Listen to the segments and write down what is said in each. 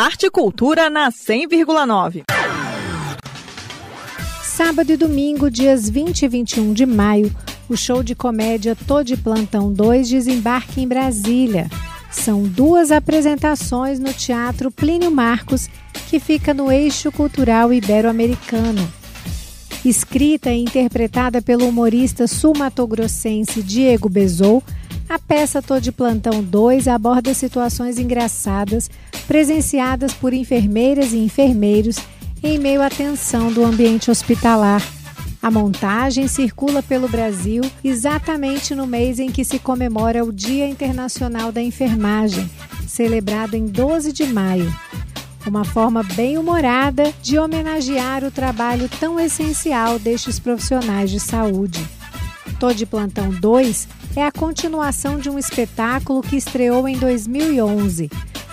Arte e Cultura na 100,9. Sábado e domingo, dias 20 e 21 de maio, o show de comédia Tô de Plantão 2 desembarque em Brasília. São duas apresentações no Teatro Plínio Marcos, que fica no eixo cultural ibero-americano. Escrita e interpretada pelo humorista sul-matogrossense Diego Bezou, a peça Tô de Plantão 2 aborda situações engraçadas presenciadas por enfermeiras e enfermeiros em meio à tensão do ambiente hospitalar. A montagem circula pelo Brasil exatamente no mês em que se comemora o Dia Internacional da Enfermagem, celebrado em 12 de maio. Uma forma bem humorada de homenagear o trabalho tão essencial destes profissionais de saúde. Tô de Plantão 2 é a continuação de um espetáculo que estreou em 2011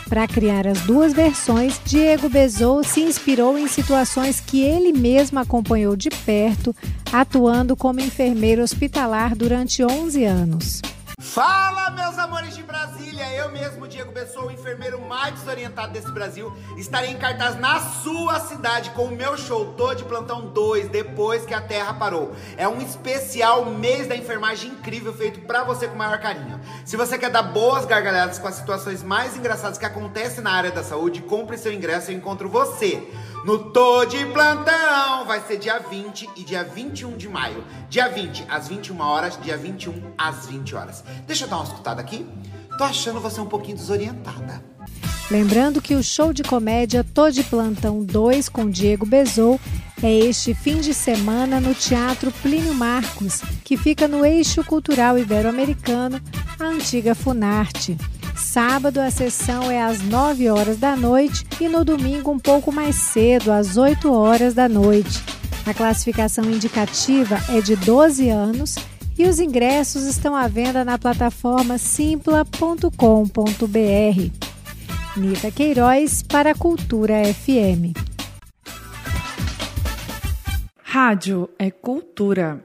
para criar as duas versões, Diego Bezou se inspirou em situações que ele mesmo acompanhou de perto, atuando como enfermeiro hospitalar durante 11 anos. Fala, meus amores de Brasília! Eu mesmo, Diego Bessoa, o enfermeiro mais desorientado desse Brasil, estarei em cartaz na sua cidade com o meu show Tô de Plantão 2, depois que a Terra parou. É um especial mês da enfermagem incrível feito para você com o maior carinho. Se você quer dar boas gargalhadas com as situações mais engraçadas que acontecem na área da saúde, compre seu ingresso e encontro você no Tô de Plantão. Vai ser dia 20 e dia 21 de maio. Dia 20 às 21 horas, dia 21 às 20 horas. Deixa eu dar uma escutada aqui. Tô achando você um pouquinho desorientada. Lembrando que o show de comédia Tô de Plantão 2 com Diego Bezou é este fim de semana no Teatro Plínio Marcos, que fica no eixo cultural ibero-americano, a antiga Funarte. Sábado a sessão é às 9 horas da noite e no domingo um pouco mais cedo, às 8 horas da noite. A classificação indicativa é de 12 anos e os ingressos estão à venda na plataforma simpla.com.br. Nita Queiroz para a Cultura FM. Rádio é cultura.